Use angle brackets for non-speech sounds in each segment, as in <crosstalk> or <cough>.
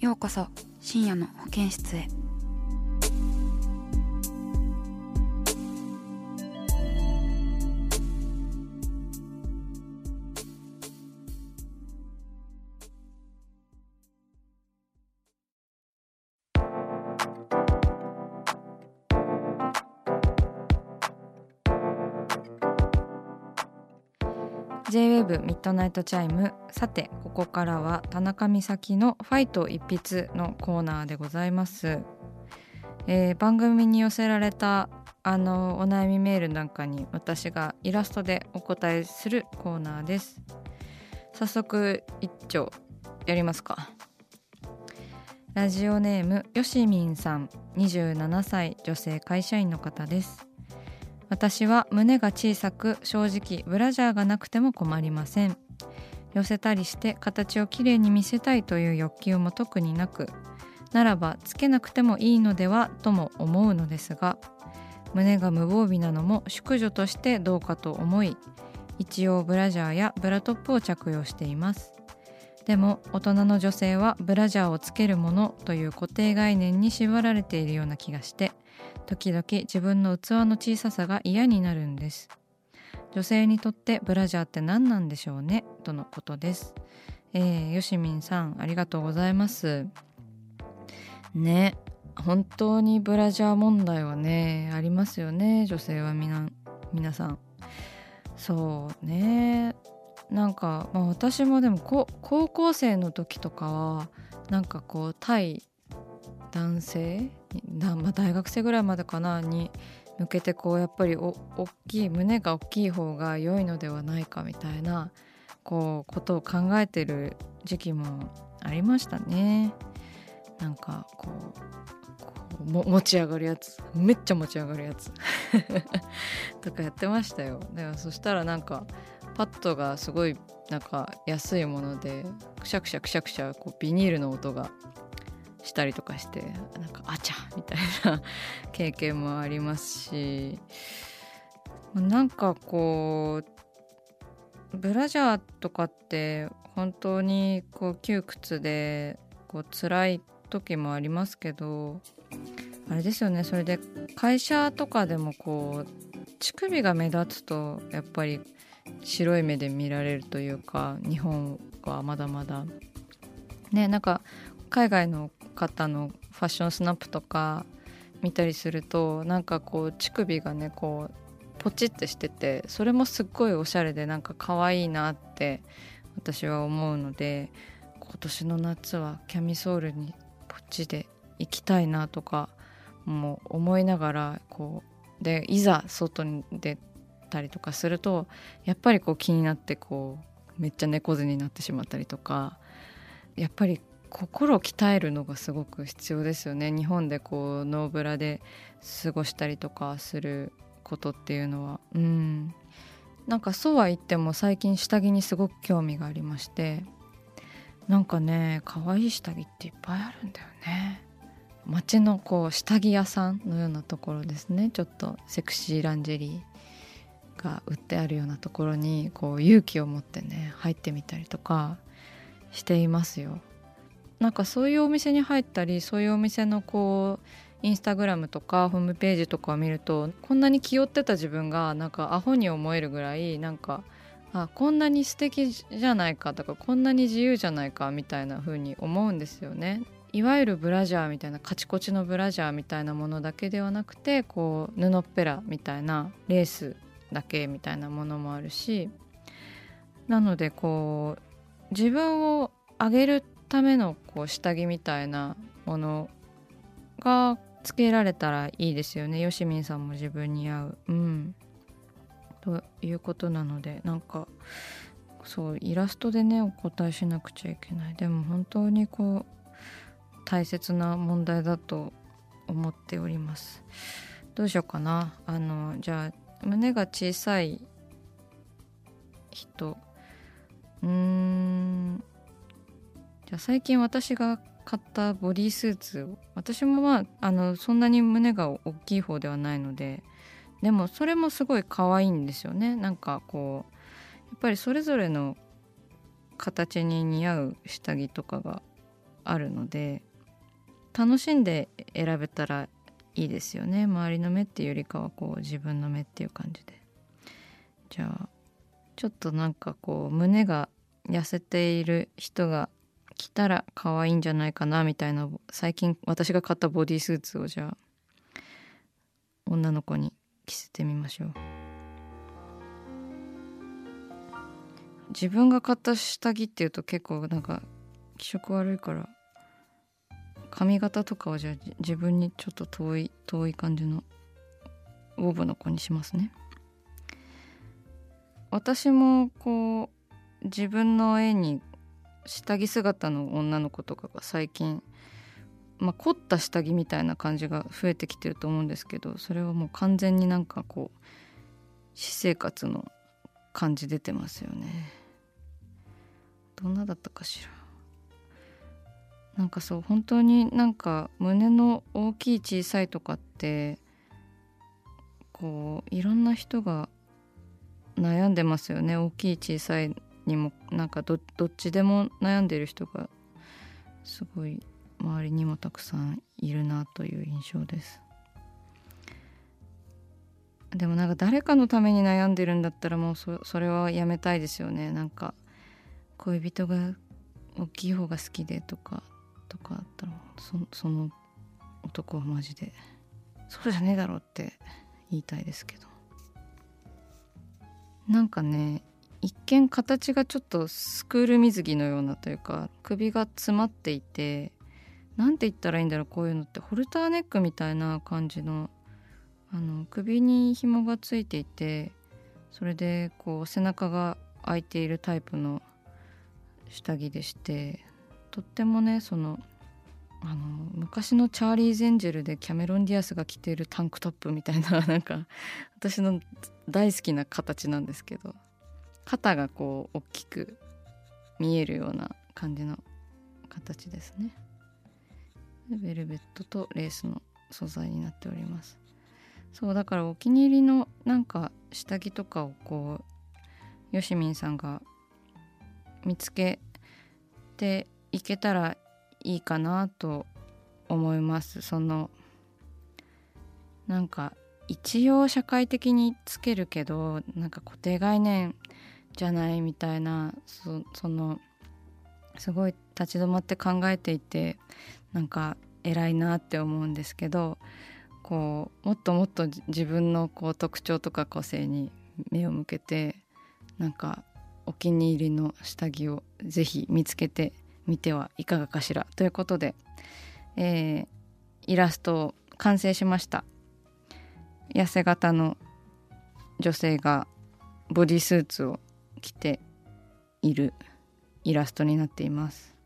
ようこそ深夜の保健室へ。J-WAVE ミッドナイトチャイムさてここからは田中美咲の「ファイト一筆」のコーナーでございます、えー番組に寄せられたあのお悩みメールなんかに私がイラストでお答えするコーナーです。早速一丁やりますか。ラジオネームよしみんさん。27歳女性会社員の方です。私は胸が小さく正直ブラジャーがなくても困りません。寄せたりして形をきれいに見せたいという欲求も特になくならばつけなくてもいいのではとも思うのですが胸が無防備なのも淑女としてどうかと思い一応ブラジャーやブラトップを着用しています。でも大人の女性はブラジャーをつけるものという固定概念に縛られているような気がして時々自分の器の小ささが嫌になるんです。女性にとってブラジャーって何なんでしょうね？とのことです。えー、よしみんさんありがとうございます。ね本当にブラジャー問題はねありますよね女性はみ皆さん。そうね。なんか、まあ、私もでも高校生の時とかはなんかこう対男性、まあ、大学生ぐらいまでかなに向けてこうやっぱりお大きい胸が大きい方が良いのではないかみたいなこうことを考えてる時期もありましたね。なんかこう持ち上がるやつめっちゃ持ち上がるやつ <laughs> とかやってましたよ。でもそしたらなんかパッドがすごいなんか安いものでくしゃくしゃくしゃくしゃこうビニールの音がしたりとかしてなんかあちゃみたいな <laughs> 経験もありますしなんかこうブラジャーとかって本当にこう窮屈でこう辛い時もありますけどあれですよねそれで会社とかでもこう乳首が目立つとやっぱり白い目で見られるというか日本はまだまだ。ねなんか海外の方のファッションスナップとか見たりするとなんかこう乳首がねこうポチってしててそれもすっごいおしゃれでなんか可愛いなって私は思うので今年の夏はキャミソールにポチで行きたいなとかも思いながらこうでいざ外に出たりとかするとやっぱりこう気になってこうめっちゃ猫背になってしまったりとかやっぱり心を鍛えるのがすごく必要ですよね。日本でこうノーブラで過ごしたりとかすることっていうのは。うん。なんかそうは言っても最近下着にすごく興味がありましてなんかね可愛い下着っていっぱいあるんだよね。街のこう下着屋さんのようなところですね。ちょっとセクシーランジェリー。が売ってあるようなところにこう勇気を持ってね入ってみたりとかしていますよなんかそういうお店に入ったりそういうお店のこうインスタグラムとかホームページとかを見るとこんなに気負ってた自分がなんかアホに思えるぐらいなんかあこんなに素敵じゃないかとかこんなに自由じゃないかみたいな風に思うんですよね。いわゆるブラジャーみたいなカチコチのブラジャーみたいなものだけではなくてこう布っぺらみたいなレースだけみたいなものもあるしなのでこう自分を上げるためのこう下着みたいなものがつけられたらいいですよね。よしみんさんも自分に合う。うん。ということなのでなんかそうイラストでねお答えしなくちゃいけない。でも本当にこう大切な問題だと思っております。どうしようかな。あのじゃあ胸が小さい人。うーん。じゃあ最近私が買ったボディースーツを私もまああのそんなに胸が大きい方ではないのででもそれもすごい可愛いんですよね。なんかこうやっぱりそれぞれの形に似合う下着とかがあるので楽しんで選べたらいいですよね。周りの目っていうよりかはこう自分の目っていう感じで。じゃあちょっとなんかこう胸が痩せている人が着たら可愛いんじゃないかなみたいな最近私が買ったボディスーツをじゃあ女の子に着せてみましょう。自分が買った下着っていうと結構なんか気色悪いから髪型とかはじゃあ自分にちょっと遠い遠い感じのオーブの子にしますね。私もこう自分の絵に下着姿の女の子とかが最近まあ、凝った下着みたいな感じが増えてきてると思うんですけどそれはもう完全になんかこう私生活の感じ出てますよね。どんなだったかしら。なんかそう本当になんか胸の大きい小さいとかってこういろんな人が悩んでますよね。大きい小さいにもなんかどっちでも悩んでる人がすごい周りにもたくさんいるなという印象です。でもなんか誰かのために悩んでるんだったらもうそそれはやめたいですよね。なんか恋人が大きい方が好きでとか。とかあったらその男はマジで。そうじゃねえだろって言いたいですけど。なんかね一見形がちょっとスクール水着のようなというか首が詰まっていて何て言ったらいいんだろうこういうのって。ホルターネックみたいな感じのあの首に紐がついていてそれでこう背中が開いているタイプの下着でしてとってもねそのあの昔のチャーリー・ゼンジェルでキャメロン・ディアスが着ているタンクトップみたいな <laughs> なんか私の大好きな形なんですけど肩がこう大きく見えるような感じの形ですね。でベルベットとレースの素材になっております。そうだからお気に入りのなんか下着とかをこうよしみんさんが見つけていけたらいいかなと思います。そのなんか一応社会的につけるけどなんか固定概念じゃないみたいなそのすごい立ち止まって考えていてなんか偉いなって思うんですけどこうもっともっと自分のこう特徴とか個性に目を向けてなんかお気に入りの下着をぜひ見つけてみてはいかがかしらということで、えー、イラストを完成しました。痩せ型の女性がボディスーツを着ているイラストになっています。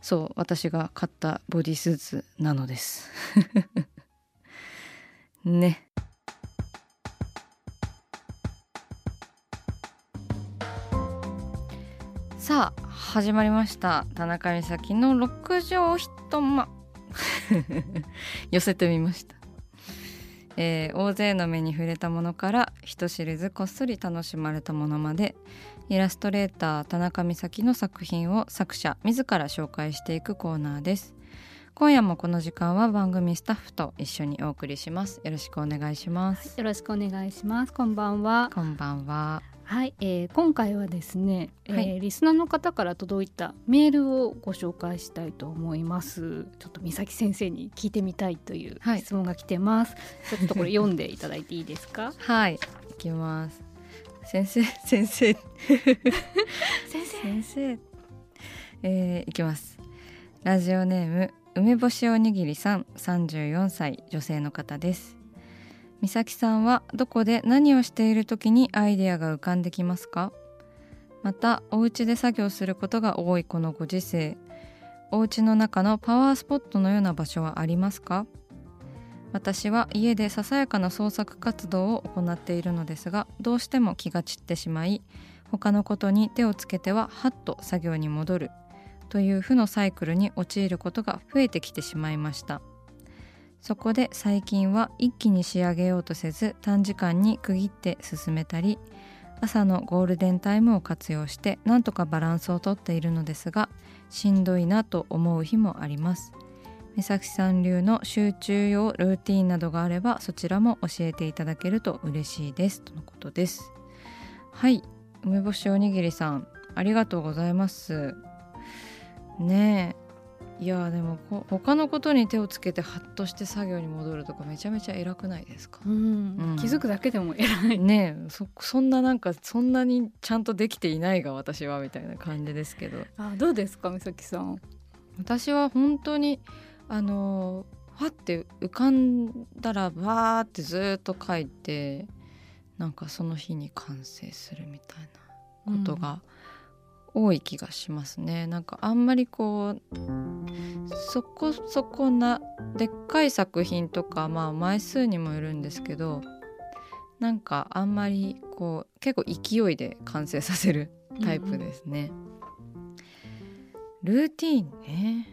そう私が買ったボディスーツなのです。<laughs> ね。さあ始まりました。田中美咲の六畳一間寄せてみました、えー、大勢の目に触れたものから人知れずこっそり楽しまれたものまでイラストレーター田中美咲の作品を作者自ら紹介していくコーナーです。今夜もこの時間は番組スタッフと一緒にお送りします。よろしくお願いします、よろしくお願いします。こんばんは。こんばんははい、えー、今回はですね、はい、えー、リスナーの方から届いたメールをご紹介したいと思います。ちょっと美咲先生に聞いてみたいという質問が来てます、はい、ちょっとこれ読んでいただいていいですか？<laughs> はいいきます。先生 <laughs> 先生。先生。先生。えー、いきます。ラジオネーム梅干しおにぎりさん34歳女性の方です美咲さんはどこで何をしている時にアイデアが浮かんできますか？またお家で作業することが多いこのご時世。お家の中のパワースポットのような場所はありますか？私は家でささやかな創作活動を行っているのですがどうしても気が散ってしまい他のことに手をつけてはハッと作業に戻るという負のサイクルに陥ることが増えてきてしまいました。そこで最近は一気に仕上げようとせず短時間に区切って進めたり朝のゴールデンタイムを活用してなんとかバランスをとっているのですがしんどいなと思う日もあります。目崎さん流の集中用ルーティンなどがあればそちらも教えていただけると嬉しいです。とのことです。はい。梅干しおにぎりさんありがとうございます。ねえ。いやでも他のことに手をつけてハッとして作業に戻るとかめちゃめちゃ偉くないですか、うん。うん、気づくだけでも偉い。ねそそんななんかそんなにちゃんとできていないが私はみたいな感じですけど。あどうですか美咲さん？私は本当にあのファって浮かんだらバーってずっと書いてなんかその日に完成するみたいなことが、うん多い気がしますね。なんかあんまりこうそこそこなでっかい作品とかまあ枚数にもよるんですけどなんかあんまりこう結構勢いで完成させるタイプですね。うん、ルーティン？ね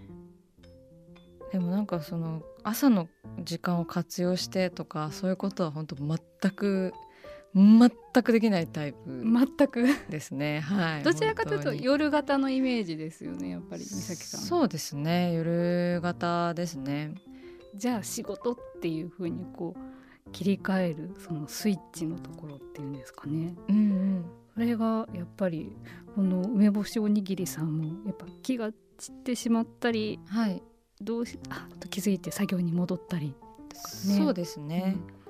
でもなんかその朝の時間を活用してとかそういうことは本当全く全くできないタイプ全く。ですね。はい。<laughs> どちらかというと夜型のイメージですよねやっぱり美咲さん。そうですね。夜型ですね。じゃあ仕事っていうふうにこう切り替えるそのスイッチのところっていうんですかね、うんうん、それがやっぱりこの梅干しおにぎりさんもやっぱ気が散ってしまったり、はい、どうしあと気づいて作業に戻ったり、ね、そうですね、うん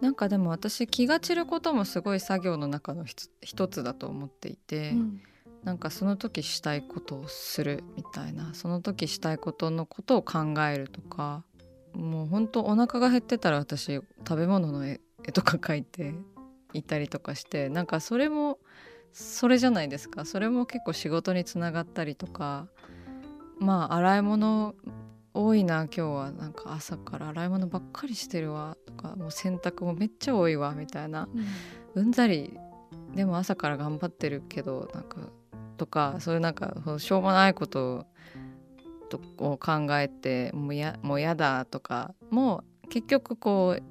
なんかでも私気が散ることもすごい作業の中の一つだと思っていて、うん、なんかその時したいことをするみたいなその時したいことのことを考えるとかもうほんとお腹が減ってたら私食べ物の絵とか描いて <laughs> いたりとかしてなんかそれもそれじゃないですか。それも結構仕事につながったりとかまあ洗い物多いな今日は。なんか朝から洗い物ばっかりしてるわとかもう洗濯もめっちゃ多いわみたいな、うん、うんざり。でも朝から頑張ってるけどなんかとかそういうなんかしょうもないことを考えてもうやもうやだとかも結局こう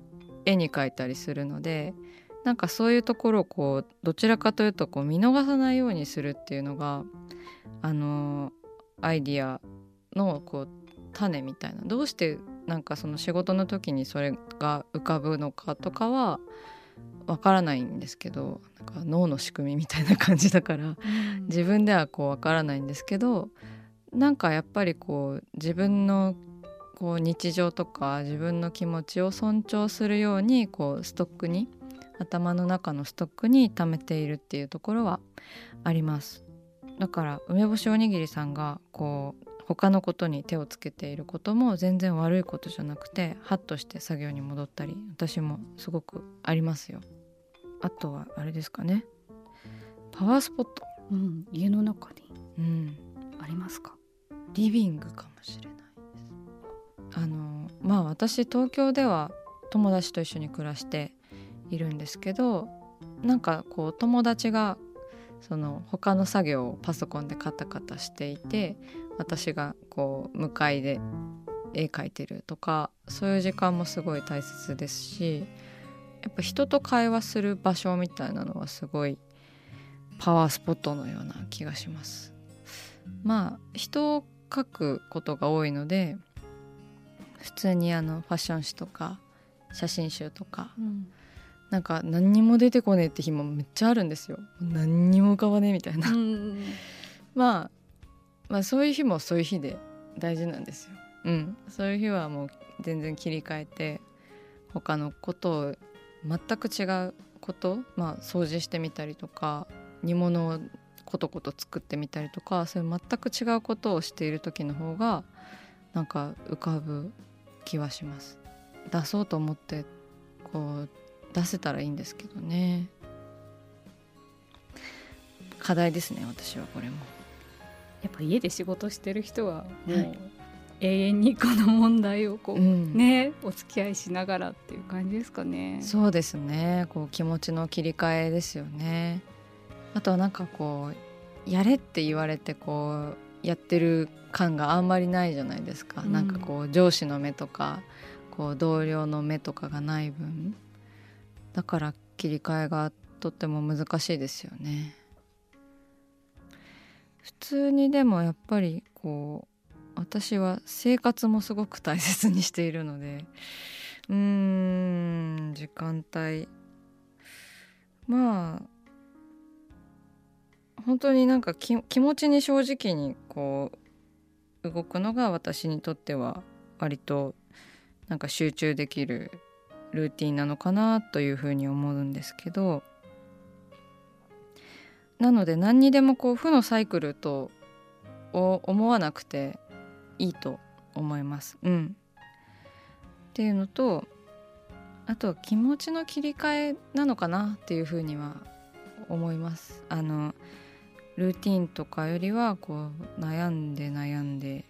絵に描いたりするのでなんかそういうところをこうどちらかというとこう見逃さないようにするっていうのがあのアイディアのこう種みたいな。どうしてなんかその仕事の時にそれが浮かぶのかとかはわからないんですけどなんか脳の仕組みみたいな感じだから、うん、自分ではこうわからないんですけどなんかやっぱりこう自分のこう日常とか自分の気持ちを尊重するようにこうストックに頭の中のストックに貯めているっていうところはあります。だから梅干しおにぎりさんがこう他のことに手をつけていることも全然悪いことじゃなくてハッとして作業に戻ったり私もすごくありますよ。あとはあれですかね。パワースポット、うん、家の中に、うん、ありますか？リビングかもしれないです。あのまあ私東京では友達と一緒に暮らしているんですけどなんかこう友達がその他の作業をパソコンでカタカタしていて私がこう向かいで絵描いてるとかそういう時間もすごい大切ですしやっぱ人と会話する場所みたいなのはすごいパワースポットのような気がします。まあ人を描くことが多いので普通にあのファッション誌とか写真集とか、うん、なんか何にも出てこねえって日もめっちゃあるんですよ。何にも浮かばねえみたいな、<laughs> まあまあそういう日もそういう日で大事なんですよ。うん。そういう日はもう全然切り替えて他のことを全く違うことまあ掃除してみたりとか煮物をコトコト作ってみたりとかそういう全く違うことをしている時の方がなんか浮かぶ気はします。出そうと思ってこう出せたらいいんですけどね。課題ですね私はこれも。やっぱ家で仕事してる人はもう、はい、永遠にこの問題をこう、うん、ねお付き合いしながらっていう感じですかね。そうですね。こう気持ちの切り替えですよね。あとはなんかこうやれって言われてこうやってる感があんまりないじゃないですか、うん、なんかこう上司の目とかこう同僚の目とかがない分。だから切り替えがとっても難しいですよね普通にでもやっぱりこう私は生活もすごく大切にしているのでうーん時間帯。まあ本当になんか気持ちに正直にこう動くのが私にとっては割となんか集中できるルーティンなのかなというふうに思うんですけどなので何にでもこう負のサイクルと思わなくていいと思います。うん、っていうのとあと気持ちの切り替えなのかなっていうふうには思います。あのルーティンとかよりはこう悩んで悩んで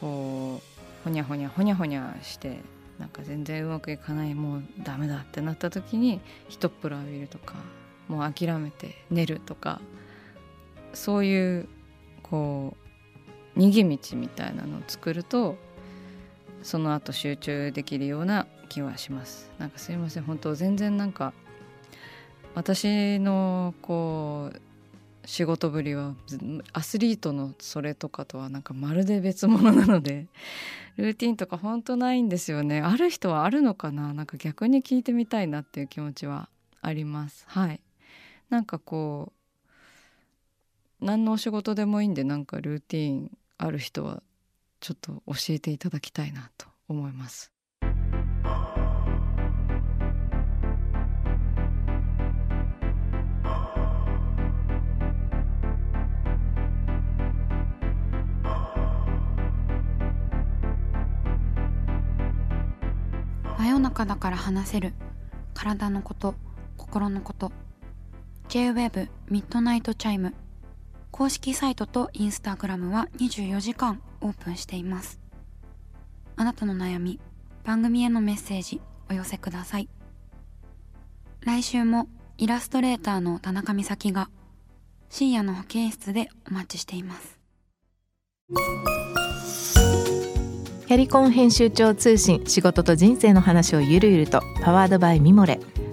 こうほにゃほにゃほにゃほにゃしてなんか全然うまくいかないもうダメだってなった時に一っ風呂浴びるとかもう諦めて寝るとかそういうこう逃げ道みたいなのを作るとその後集中できるような気はします。なんかすいません本当全然なんか私のこう仕事ぶりはアスリートのそれとかとはなんかまるで別物なのでルーティンとか本当ないんですよね。ある人はあるのかな？なんか逆に聞いてみたいなっていう気持ちはあります。はい。なんかこう何のお仕事でもいいんでなんかルーティンある人はちょっと教えていただきたいなと思います。真夜中だから話せる。体のこと心のこと。 J-WAVE ミッドナイトチャイム公式サイトとインスタグラムは24時間オープンしています。あなたの悩み番組へのメッセージお寄せください。来週もイラストレーターの田中美咲が深夜の保健室でお待ちしています。キャリコン編集長通信仕事と人生の話をゆるゆるとパワードバイミモレ